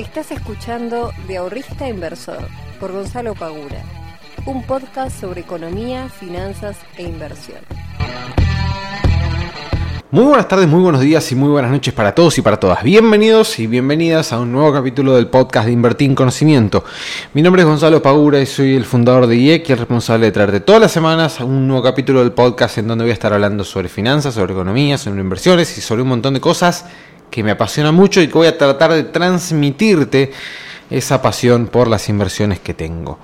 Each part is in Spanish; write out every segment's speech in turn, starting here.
Estás escuchando De Ahorrista Inversor por Gonzalo Pagura, un podcast sobre economía, finanzas e inversión. Muy buenas tardes, muy buenos días y muy buenas noches para todos y para todas. Bienvenidos y bienvenidas a un nuevo capítulo del podcast de Invertir en Conocimiento. Mi nombre es Gonzalo Pagura y soy el fundador de IEC y el responsable de traerte todas las semanas un nuevo capítulo del podcast en donde voy a estar hablando sobre finanzas, sobre economía, sobre inversiones y sobre un montón de cosas que me apasiona mucho y que voy a tratar de transmitirte esa pasión por las inversiones que tengo.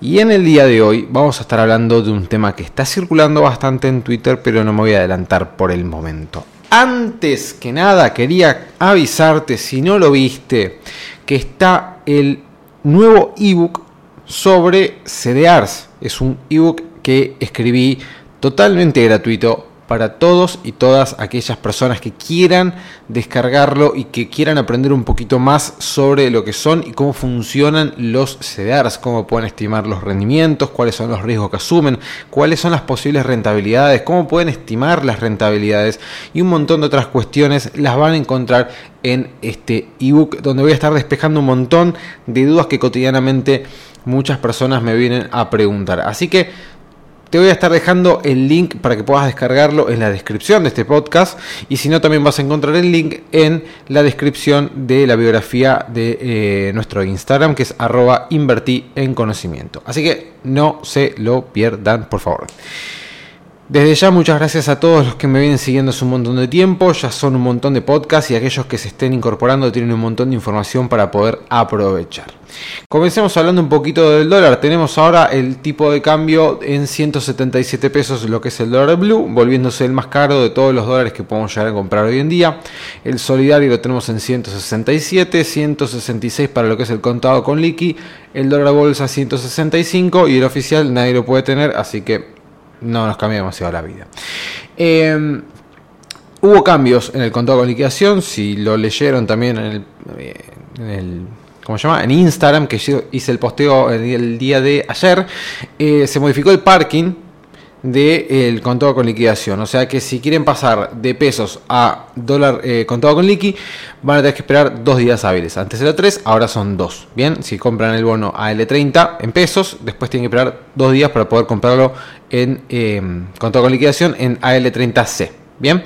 Y en el día de hoy vamos a estar hablando de un tema que está circulando bastante en Twitter, pero no me voy a adelantar por el momento. Antes que nada quería avisarte, si no lo viste, que está el nuevo ebook sobre CDRs. Es un ebook que escribí totalmente gratuito para todos y todas aquellas personas que quieran descargarlo y que quieran aprender un poquito más sobre lo que son y cómo funcionan los CDRs, cómo pueden estimar los rendimientos, cuáles son los riesgos que asumen, cuáles son las posibles rentabilidades, cómo pueden estimar las rentabilidades y un montón de otras cuestiones las van a encontrar en este ebook donde voy a estar despejando un montón de dudas que cotidianamente muchas personas me vienen a preguntar. Así que te voy a estar dejando el link para que puedas descargarlo en la descripción de este podcast y si no también vas a encontrar el link en la descripción de la biografía de eh, nuestro Instagram que es arroba invertí en conocimiento. Así que no se lo pierdan por favor. Desde ya muchas gracias a todos los que me vienen siguiendo hace un montón de tiempo, ya son un montón de podcasts y aquellos que se estén incorporando tienen un montón de información para poder aprovechar. Comencemos hablando un poquito del dólar. Tenemos ahora el tipo de cambio en 177 pesos, lo que es el dólar blue, volviéndose el más caro de todos los dólares que podemos llegar a comprar hoy en día. El solidario lo tenemos en 167, 166 para lo que es el contado con liqui, el dólar bolsa 165 y el oficial nadie lo puede tener, así que no nos cambia demasiado la vida. Em, hubo cambios en el contado con liquidación, si lo leyeron también en el, ¿cómo se llama? En Instagram, que hice el posteo el día de ayer, eh, se modificó el parking del contado con liquidación. O sea que si quieren pasar de pesos a dólar eh, contado con liqui, van a tener que esperar dos días hábiles. Antes era tres, ahora son dos. Bien, si compran el bono a L30 en pesos, después tienen que esperar dos días para poder comprarlo en eh, contado con liquidación en AL30C. Bien,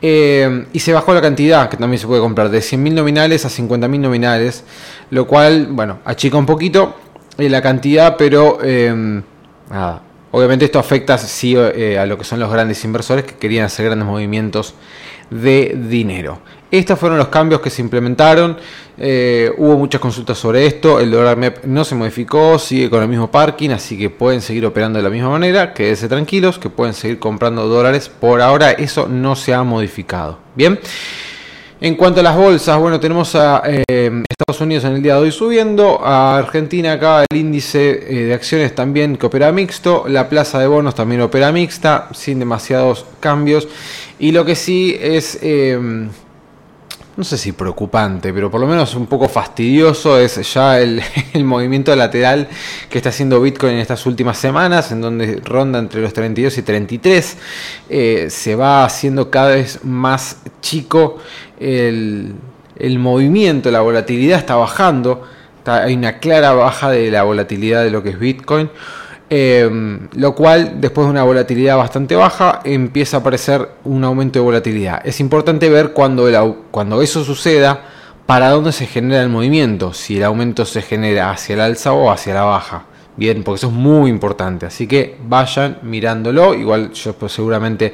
eh, y se bajó la cantidad que también se puede comprar de 100.000 nominales a 50.000 nominales, lo cual, bueno, achica un poquito la cantidad, pero nada, Obviamente esto afecta sí eh, a lo que son los grandes inversores que querían hacer grandes movimientos de dinero. Estos fueron los cambios que se implementaron. Eh, hubo muchas consultas sobre esto. El dólar MEP no se modificó, sigue con el mismo parking, así que pueden seguir operando de la misma manera. Quédense tranquilos que pueden seguir comprando dólares. Por ahora eso no se ha modificado. Bien. En cuanto a las bolsas, bueno, tenemos a eh, Estados Unidos en el día de hoy subiendo, a Argentina acá el índice eh, de acciones también que opera mixto, la plaza de bonos también opera mixta, sin demasiados cambios, y lo que sí es, em, no sé si preocupante, pero por lo menos un poco fastidioso es ya el, movimiento lateral que está haciendo Bitcoin en estas últimas semanas, en donde ronda entre los 32 y 33, eh, se va haciendo cada vez más chico el, movimiento, la volatilidad está bajando, hay una clara baja de la volatilidad de lo que es Bitcoin, em, lo cual después de una volatilidad bastante baja empieza a aparecer un aumento de volatilidad. Es importante ver cuando, eso suceda, para dónde se genera el movimiento, si el aumento se genera hacia el alza o hacia la baja. Bien, porque eso es muy importante. Así que vayan mirándolo. Igual yo pues, seguramente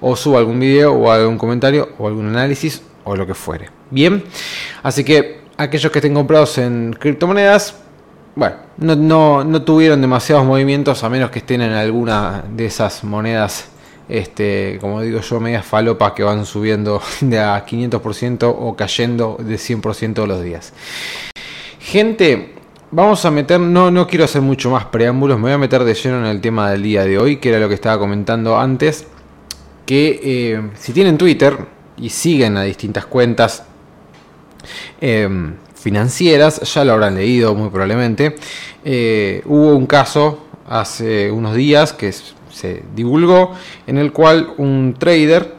o subo algún video o algún comentario o algún análisis o lo que fuere. Bien, así que aquellos que estén comprados en criptomonedas, bueno, no, no, tuvieron demasiados movimientos a menos que estén en alguna de esas monedas, este, como digo yo, medias falopas que van subiendo de a 500% o cayendo de 100% todos los días. Gente, vamos a meter, no, no quiero hacer mucho más preámbulos, me voy a meter de lleno en el tema del día de hoy, que era lo que estaba comentando antes, que eh, si tienen Twitter, y siguen a distintas cuentas em, financieras, ya lo habrán leído muy probablemente. Eh, hubo un caso hace unos días que se divulgó en el cual un trader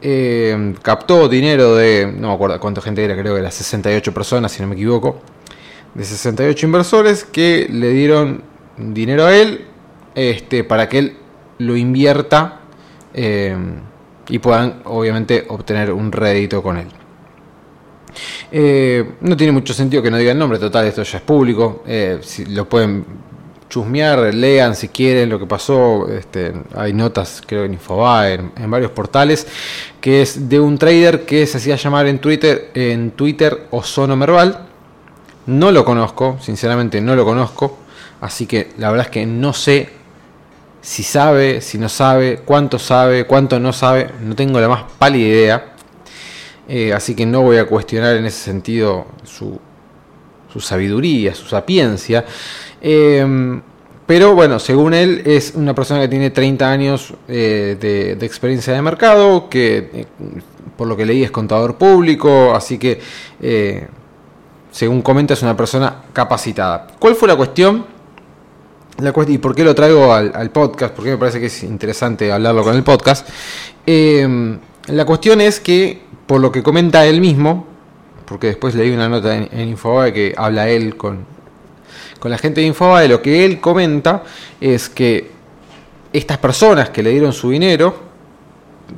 eh, captó dinero de, no me acuerdo cuánta gente era, creo que era 68 personas, si no me equivoco, de 68 inversores que le dieron dinero a él este, para que él lo invierta eh, y puedan obviamente obtener un rédito con él. Eh, no tiene mucho sentido que no diga el nombre, total, esto ya es público. Eh, si lo pueden chusmear, lean si quieren lo que pasó. Este, hay notas, creo, en Infobae, en, varios portales, que es de un trader que se hacía llamar en Twitter, en Twitter Ozono Merval. No lo conozco, sinceramente no lo conozco. Así que la verdad es que no sé si sabe, si no sabe, cuánto sabe, cuánto no sabe. No tengo la más pálida idea. Eh, así que no voy a cuestionar en ese sentido su, sabiduría, su sapiencia. Eh, pero bueno, según él es una persona que tiene 30 años eh, de, experiencia de mercado, que por lo que leí es contador público, así que según comenta es una persona capacitada. ¿Cuál fue la cuestión? La ¿Y por qué lo traigo al, podcast? Porque me parece que es interesante hablarlo con el podcast. La cuestión es que por lo que comenta él mismo, porque después leí una nota en, Infobae que habla él con, con la gente de Infobae, lo que él comenta es que estas personas que le dieron su dinero,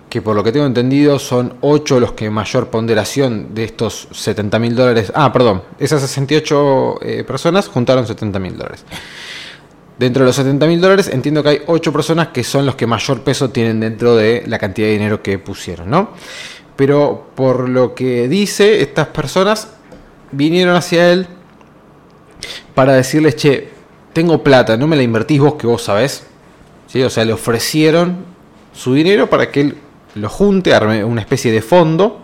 que por lo que tengo entendido son 8 los que mayor ponderación de estos 70 mil dólares, ah, perdón, esas 68 eh, personas juntaron 70 mil dólares. Dentro de los 70 mil dólares entiendo que hay 8 personas que son los que mayor peso tienen dentro de la cantidad de dinero que pusieron, ¿no? Pero por lo que dice, estas personas vinieron hacia él para decirles, che, tengo plata, no me la invertís vos que vos sabés. ¿Sí? O sea, le ofrecieron su dinero para que él lo junte, arme una especie de fondo,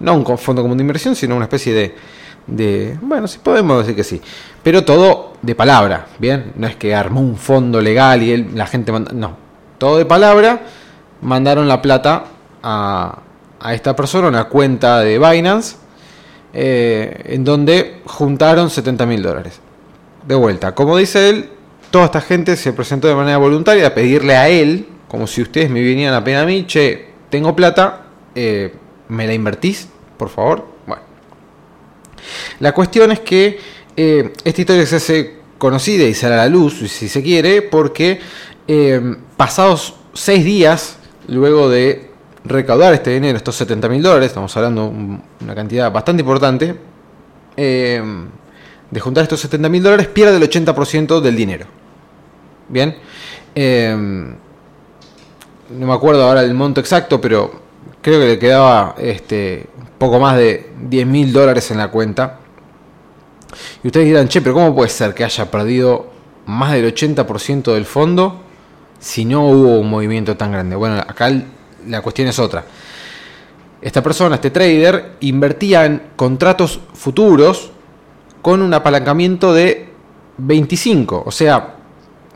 no un fondo común de inversión, sino una especie de, de, bueno, sí podemos decir que sí, pero todo de palabra, ¿bien? No es que armó un fondo legal y él, la gente manda, no, todo de palabra, mandaron la plata a, esta persona una cuenta de Binance eh, en donde juntaron 70 mil dólares. De vuelta, como dice él, toda esta gente se presentó de manera voluntaria a pedirle a él, como si ustedes me vinieran a pedir a mí, che, tengo plata, eh, ¿me la invertís, por favor? La cuestión es que eh, esta historia se hace conocida y sale a la luz, si se quiere, porque pasados seis días, luego de recaudar este dinero, estos 70 mil dólares, estamos hablando de una cantidad bastante importante, eh, de juntar estos 70 mil dólares, pierde el 80% del dinero. Bien, eh, no me acuerdo ahora el monto exacto, pero creo que le quedaba este, poco más de 10 mil dólares en la cuenta. Y ustedes dirán, che, pero ¿cómo puede ser que haya perdido más del 80% del fondo si no hubo un movimiento tan grande? Bueno, acá la cuestión es otra. Esta persona, este trader, invertía en contratos futuros con un apalancamiento de 25. O sea,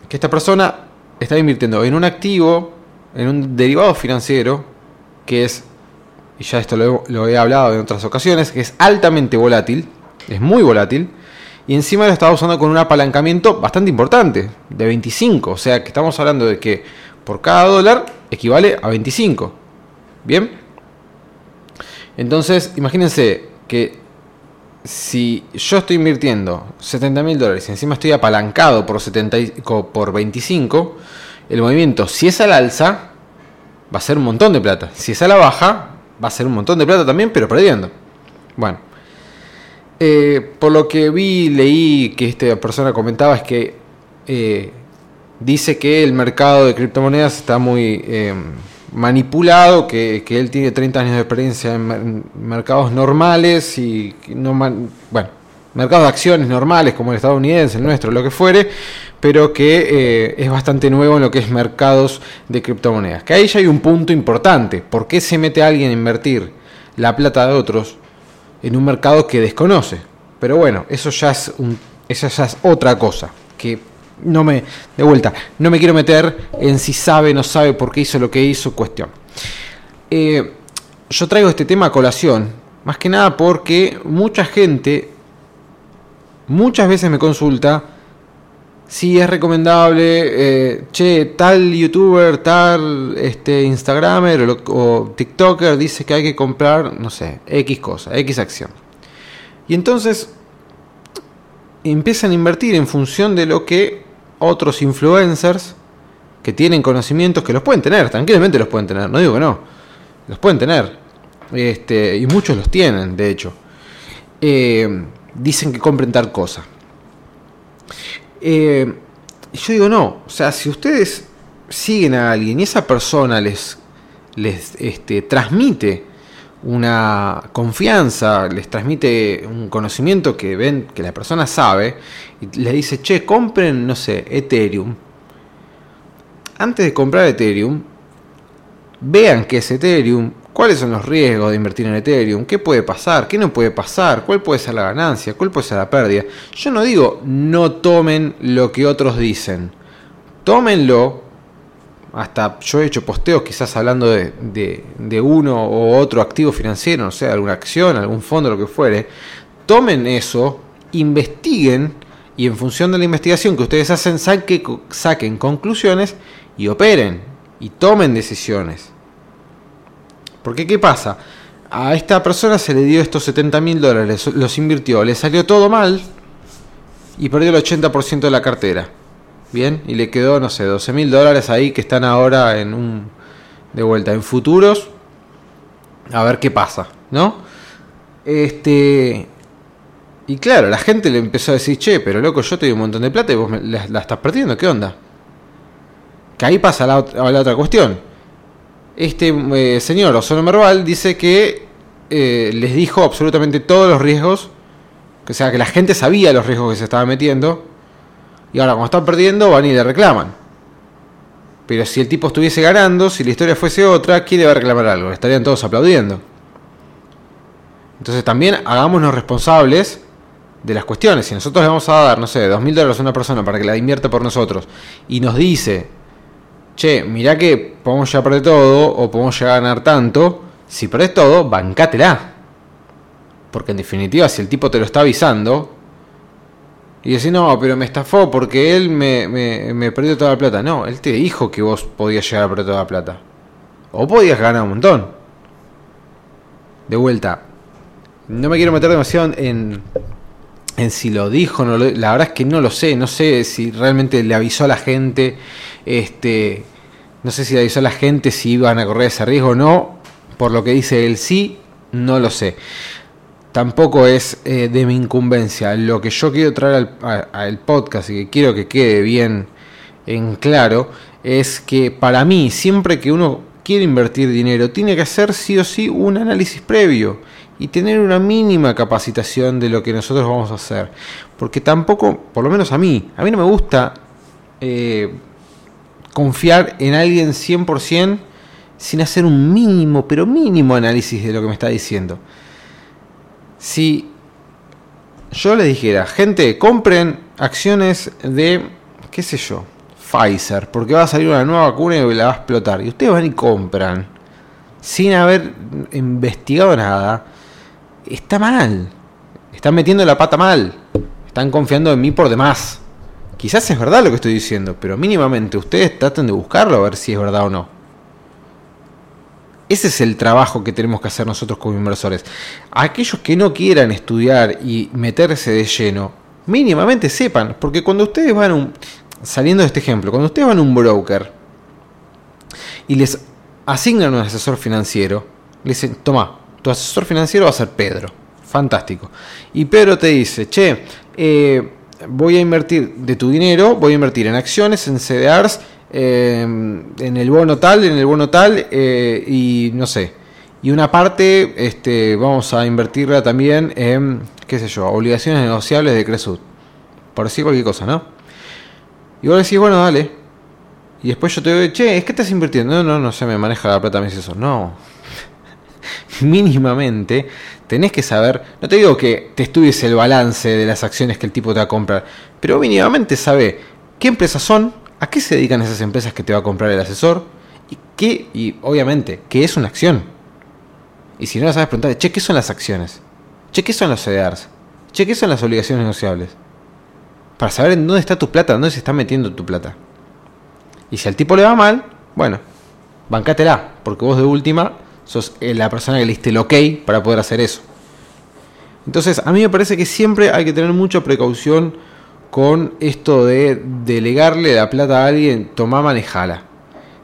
que esta persona está invirtiendo en un activo, en un derivado financiero, que es, y ya esto lo, he hablado en otras ocasiones, que es altamente volátil, es muy volátil, y encima lo estaba usando con un apalancamiento bastante importante, de 25. O sea, que estamos hablando de que por cada dólar equivale a 25. ¿Bien? Entonces, imagínense que si yo estoy invirtiendo 70 mil dólares y encima estoy apalancado por, 70, por 25, el movimiento, si es al alza, va a ser un montón de plata. Si es a la baja, va a ser un montón de plata también, pero perdiendo. Bueno, eh, por lo que vi, leí que esta persona comentaba es que eh, dice que el mercado de criptomonedas está muy eh, manipulado, que, él tiene 30 años de experiencia en mercados normales y no bueno, mercados de acciones normales como el estadounidense, el nuestro, lo que fuere, pero que eh, es bastante nuevo en lo que es mercados de criptomonedas. Que ahí ya hay un punto importante. ¿Por qué se mete alguien a invertir la plata de otros en un mercado que desconoce? Pero bueno, eso ya es, un, ya es otra cosa. Que no me, de vuelta, no me quiero meter en si sabe, no sabe por qué hizo lo que hizo, cuestión. Eh, yo traigo este tema a colación, más que nada porque mucha gente muchas veces me consulta si es recomendable, eh, che, tal youtuber, tal este, instagramer o, o, tiktoker dice que hay que comprar, no sé, X cosa, X acción. Y entonces empiezan a invertir en función de lo que otros influencers que tienen conocimientos, que los pueden tener, tranquilamente los pueden tener, no digo que no, los pueden tener, este, y muchos los tienen, de hecho, eh, dicen que compren tal cosa. Eh, yo digo, no, o sea, si ustedes siguen a alguien y esa persona les, les este, transmite una confianza, les transmite un conocimiento que ven que la persona sabe, y le dice, che, compren, no sé, Ethereum. Antes de comprar Ethereum, vean qué es Ethereum, cuáles son los riesgos de invertir en Ethereum, qué puede pasar, qué no puede pasar, cuál puede ser la ganancia, cuál puede ser la pérdida. Yo no digo no tomen lo que otros dicen, tómenlo. Hasta yo he hecho posteos quizás hablando de, uno o otro activo financiero, no sé, alguna acción, algún fondo, lo que fuere, tomen eso, investiguen y en función de la investigación que ustedes hacen saquen conclusiones y operen y tomen decisiones. Porque ¿qué pasa? A esta persona se le dio estos 70 mil dólares, los invirtió, le salió todo mal y perdió el 80% de la cartera. Bien, y le quedó, no sé, 12 mil dólares ahí que están ahora en un. de vuelta, en futuros. A ver qué pasa, ¿no? Este. Y claro, la gente le empezó a decir, che, pero loco, yo te doy un montón de plata y vos la, estás perdiendo, ¿qué onda? Que ahí pasa la, la otra cuestión. Este eh, señor Osono Merval dice que eh, les dijo absolutamente todos los riesgos, o sea, que la gente sabía los riesgos que se estaba metiendo y ahora, cuando están perdiendo, van y le reclaman. Pero si el tipo estuviese ganando, si la historia fuese otra, ¿quién le va a reclamar algo? Estarían todos aplaudiendo. Entonces también hagámonos responsables de las cuestiones. Si nosotros le vamos a dar, no sé, dos mil dólares a una persona para que la invierta por nosotros y nos dice, che, mirá que podemos llegar a perder todo o podemos llegar a ganar tanto, si perdés todo, bancátela. Porque en definitiva, si el tipo te lo está avisando, y decís, no, pero me estafó porque él me, me, perdió toda la plata. No, él te dijo que vos podías llegar a perder toda la plata. O podías ganar un montón. De vuelta, no me quiero meter demasiado en, en si lo dijo, no la verdad es que no lo sé, no sé si realmente le avisó a la gente, este, no sé si avisó a la gente si iban a correr ese riesgo o no, por lo que dice él sí, no lo sé tampoco es eh, de mi incumbencia. Lo que yo quiero traer al, podcast y que quiero que quede bien en claro es que para mí, siempre que uno quiere invertir dinero, tiene que hacer sí o sí un análisis previo y tener una mínima capacitación de lo que nosotros vamos a hacer. Porque tampoco, por lo menos a mí, a mí no me gusta eh, confiar en alguien 100% sin hacer un mínimo, pero mínimo análisis de lo que me está diciendo. Si yo le dijera, gente, compren acciones de, qué sé yo, Pfizer, porque va a salir una nueva vacuna y la va a explotar, y ustedes van y compran, sin haber investigado nada, está mal. Están metiendo la pata mal. Están confiando en mí por demás. Quizás es verdad lo que estoy diciendo, pero mínimamente ustedes traten de buscarlo a ver si es verdad o no. Ese es el trabajo que tenemos que hacer nosotros como inversores. Aquellos que no quieran estudiar y meterse de lleno, mínimamente sepan, porque cuando ustedes van un, saliendo de este ejemplo, cuando ustedes van a un broker y les asignan un asesor financiero, le dicen, toma, tu asesor financiero va a ser Pedro. Fantástico. Y Pedro te dice, che, eh, voy a invertir de tu dinero, voy a invertir en acciones, en CDRs, eh, en el bono tal, en el bono tal, eh, y no sé. Y una parte este, vamos a invertirla también en, qué sé yo, obligaciones negociables de Cresud. Por decir cualquier cosa, ¿no? Y vos decís, bueno, dale. Y después yo te digo, che, ¿es que estás invirtiendo? No, no, no se me maneja la plata, me dice eso. No. Mínimamente tenés que saber, no te digo que te estudies el balance de las acciones que el tipo te va a comprar, pero mínimamente sabe qué empresas son, ¿A qué se dedican esas empresas que te va a comprar el asesor? Y qué, y obviamente, ¿qué es una acción? Y si no la sabes preguntar, che, ¿qué son las acciones? Che, ¿qué son los CDRs? Che, ¿qué son las obligaciones negociables? para saber en dónde está tu plata, dónde se está metiendo tu plata. Y si al tipo le va mal, bueno, bancátela, porque vos de última sos eh, la persona que le diste el ok para poder hacer eso. Entonces, a mí me parece que siempre hay que tener mucha precaución con esto de delegarle la plata a alguien, tomá, manejala.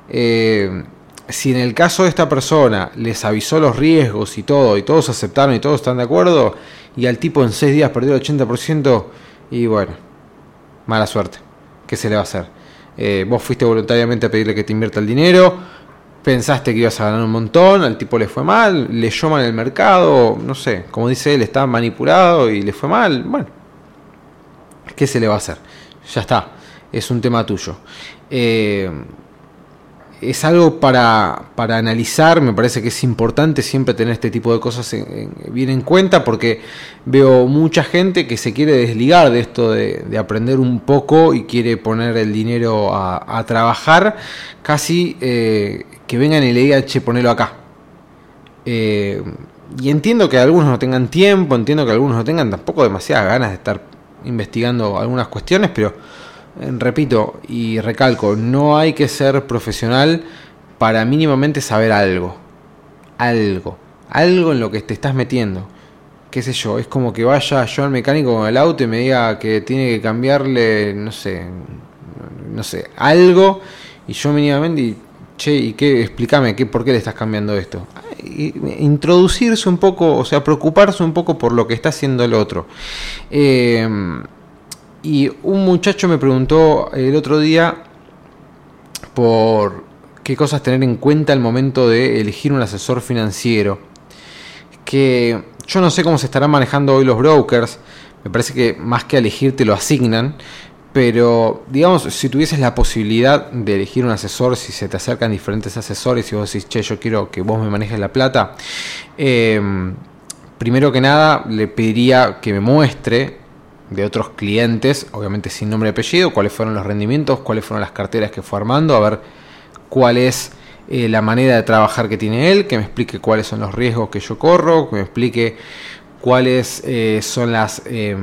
Eh, si en el caso de esta persona les avisó los riesgos y todo, y todos aceptaron y todos están de acuerdo, y al tipo en 6 días perdió el 80%, y bueno, mala suerte. ¿Qué se le va a hacer? Eh, vos fuiste voluntariamente a pedirle que te invierta el dinero, pensaste que ibas a ganar un montón, al tipo le fue mal, le mal el mercado, no sé, como dice él, está manipulado y le fue mal, bueno, ¿qué se le va a hacer? Ya está, es un tema tuyo. Eh, es algo para, para, analizar, me parece que es importante siempre tener este tipo de cosas bien en cuenta porque veo mucha gente que se quiere desligar de esto de, aprender un poco y quiere poner el dinero a, trabajar, casi eh, que vengan y le digan, che, ponelo acá. Eh, y entiendo que algunos no tengan tiempo, entiendo que algunos no tengan tampoco demasiadas ganas de estar investigando algunas cuestiones, pero repito y recalco, no hay que ser profesional para mínimamente saber algo. Algo. Algo en lo que te estás metiendo. Qué sé yo, es como que vaya yo al mecánico con el auto y me diga que tiene que cambiarle, no sé, no sé, algo. Y yo mínimamente, che, ¿y qué? Explícame, ¿qué, ¿por qué le estás cambiando esto? introducirse un poco, o sea, preocuparse un poco por lo que está haciendo el otro. Eh, y un muchacho me preguntó el otro día por qué cosas tener en cuenta al momento de elegir un asesor financiero. Que yo no sé cómo se estarán manejando hoy los brokers. Me parece que más que elegir te lo asignan. Pero, digamos, si tuvieses la posibilidad de elegir un asesor, si se te acercan diferentes asesores y vos decís, che, yo quiero que vos me manejes la plata, eh, primero que nada le pediría que me muestre de otros clientes, obviamente sin nombre y apellido, cuáles fueron los rendimientos, cuáles fueron las carteras que fue armando, a ver cuál es eh, la manera de trabajar que tiene él, que me explique cuáles son los riesgos que yo corro, que me explique cuáles eh, son las, eh,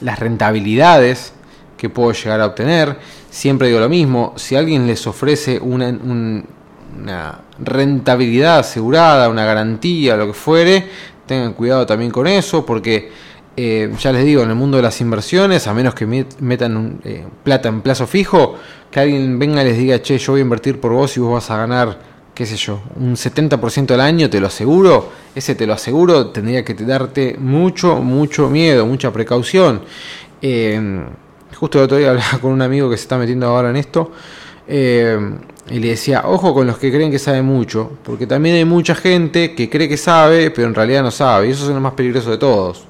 las rentabilidades que puedo llegar a obtener. Siempre digo lo mismo, si alguien les ofrece una, una rentabilidad asegurada, una garantía, lo que fuere, tengan cuidado también con eso, porque eh, ya les digo, en el mundo de las inversiones, a menos que metan eh, plata en plazo fijo, que alguien venga y les diga, che, yo voy a invertir por vos y vos vas a ganar, qué sé yo, un 70% del año, te lo aseguro, ese te lo aseguro, tendría que darte mucho, mucho miedo, mucha precaución. Eh, justo el otro día hablaba con un amigo que se está metiendo ahora en esto. y le decía, ojo con los que creen que sabe mucho, porque también hay mucha gente que cree que sabe, pero en realidad no sabe, y eso es lo más peligroso de todos.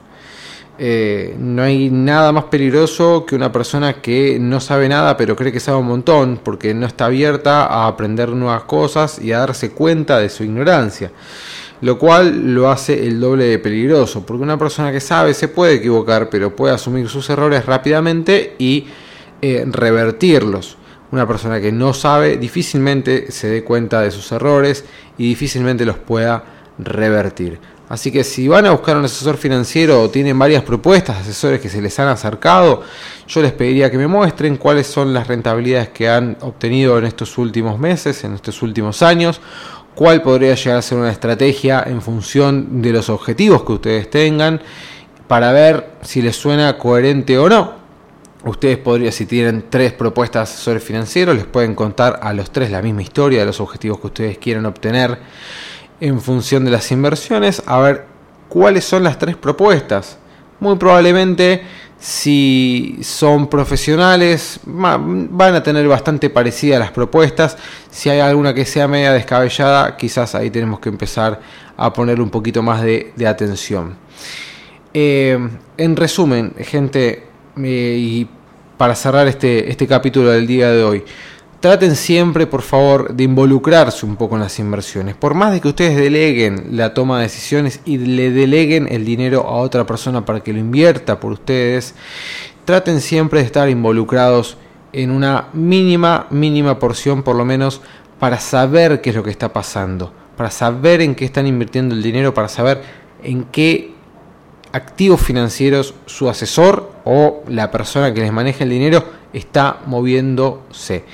Eh, no hay nada más peligroso que una persona que no sabe nada pero cree que sabe un montón porque no está abierta a aprender nuevas cosas y a darse cuenta de su ignorancia. Lo cual lo hace el doble de peligroso, porque una persona que sabe se puede equivocar, pero puede asumir sus errores rápidamente y eh, revertirlos. Una persona que no sabe difícilmente se dé cuenta de sus errores y difícilmente los pueda revertir. Así que si van a buscar un asesor financiero o tienen varias propuestas, asesores que se les han acercado, yo les pediría que me muestren cuáles son las rentabilidades que han obtenido en estos últimos meses, en estos últimos años, cuál podría llegar a ser una estrategia en función de los objetivos que ustedes tengan, para ver si les suena coherente o no. Ustedes podrían, si tienen tres propuestas de asesores financieros, les pueden contar a los tres la misma historia de los objetivos que ustedes quieren obtener en función de las inversiones a ver cuáles son las tres propuestas. Muy probablemente si son profesionales van a tener bastante parecidas las propuestas. Si hay alguna que sea media descabellada, quizás ahí tenemos que empezar a poner un poquito más de, atención. Eh, en resumen, gente, eh, y para cerrar este, este capítulo del día de hoy, traten siempre, por favor, de involucrarse un poco en las inversiones. Por más de que ustedes deleguen la toma de decisiones y le deleguen el dinero a otra persona para que lo invierta por ustedes, traten siempre de estar involucrados en una mínima, mínima porción, por lo menos, para saber qué es lo que está pasando, para saber en qué están invirtiendo el dinero, para saber en qué activos financieros, su asesor o la persona que les maneja el dinero está moviéndose.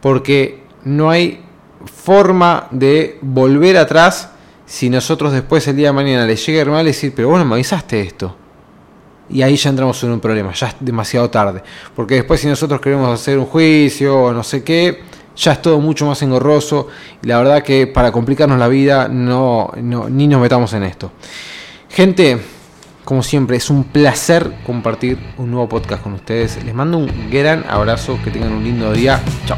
Porque no hay forma de volver atrás si nosotros después el día de mañana les llega mal y decir, pero bueno, me avisaste esto. Y ahí ya entramos en un problema, ya es demasiado tarde. Porque después si nosotros queremos hacer un juicio o no sé qué, ya es todo mucho más engorroso. Y la verdad que para complicarnos la vida, no, ni nos metamos en esto. Gente, como siempre, es un placer compartir un nuevo podcast con ustedes. Les mando un gran abrazo, que tengan un lindo día. Chao.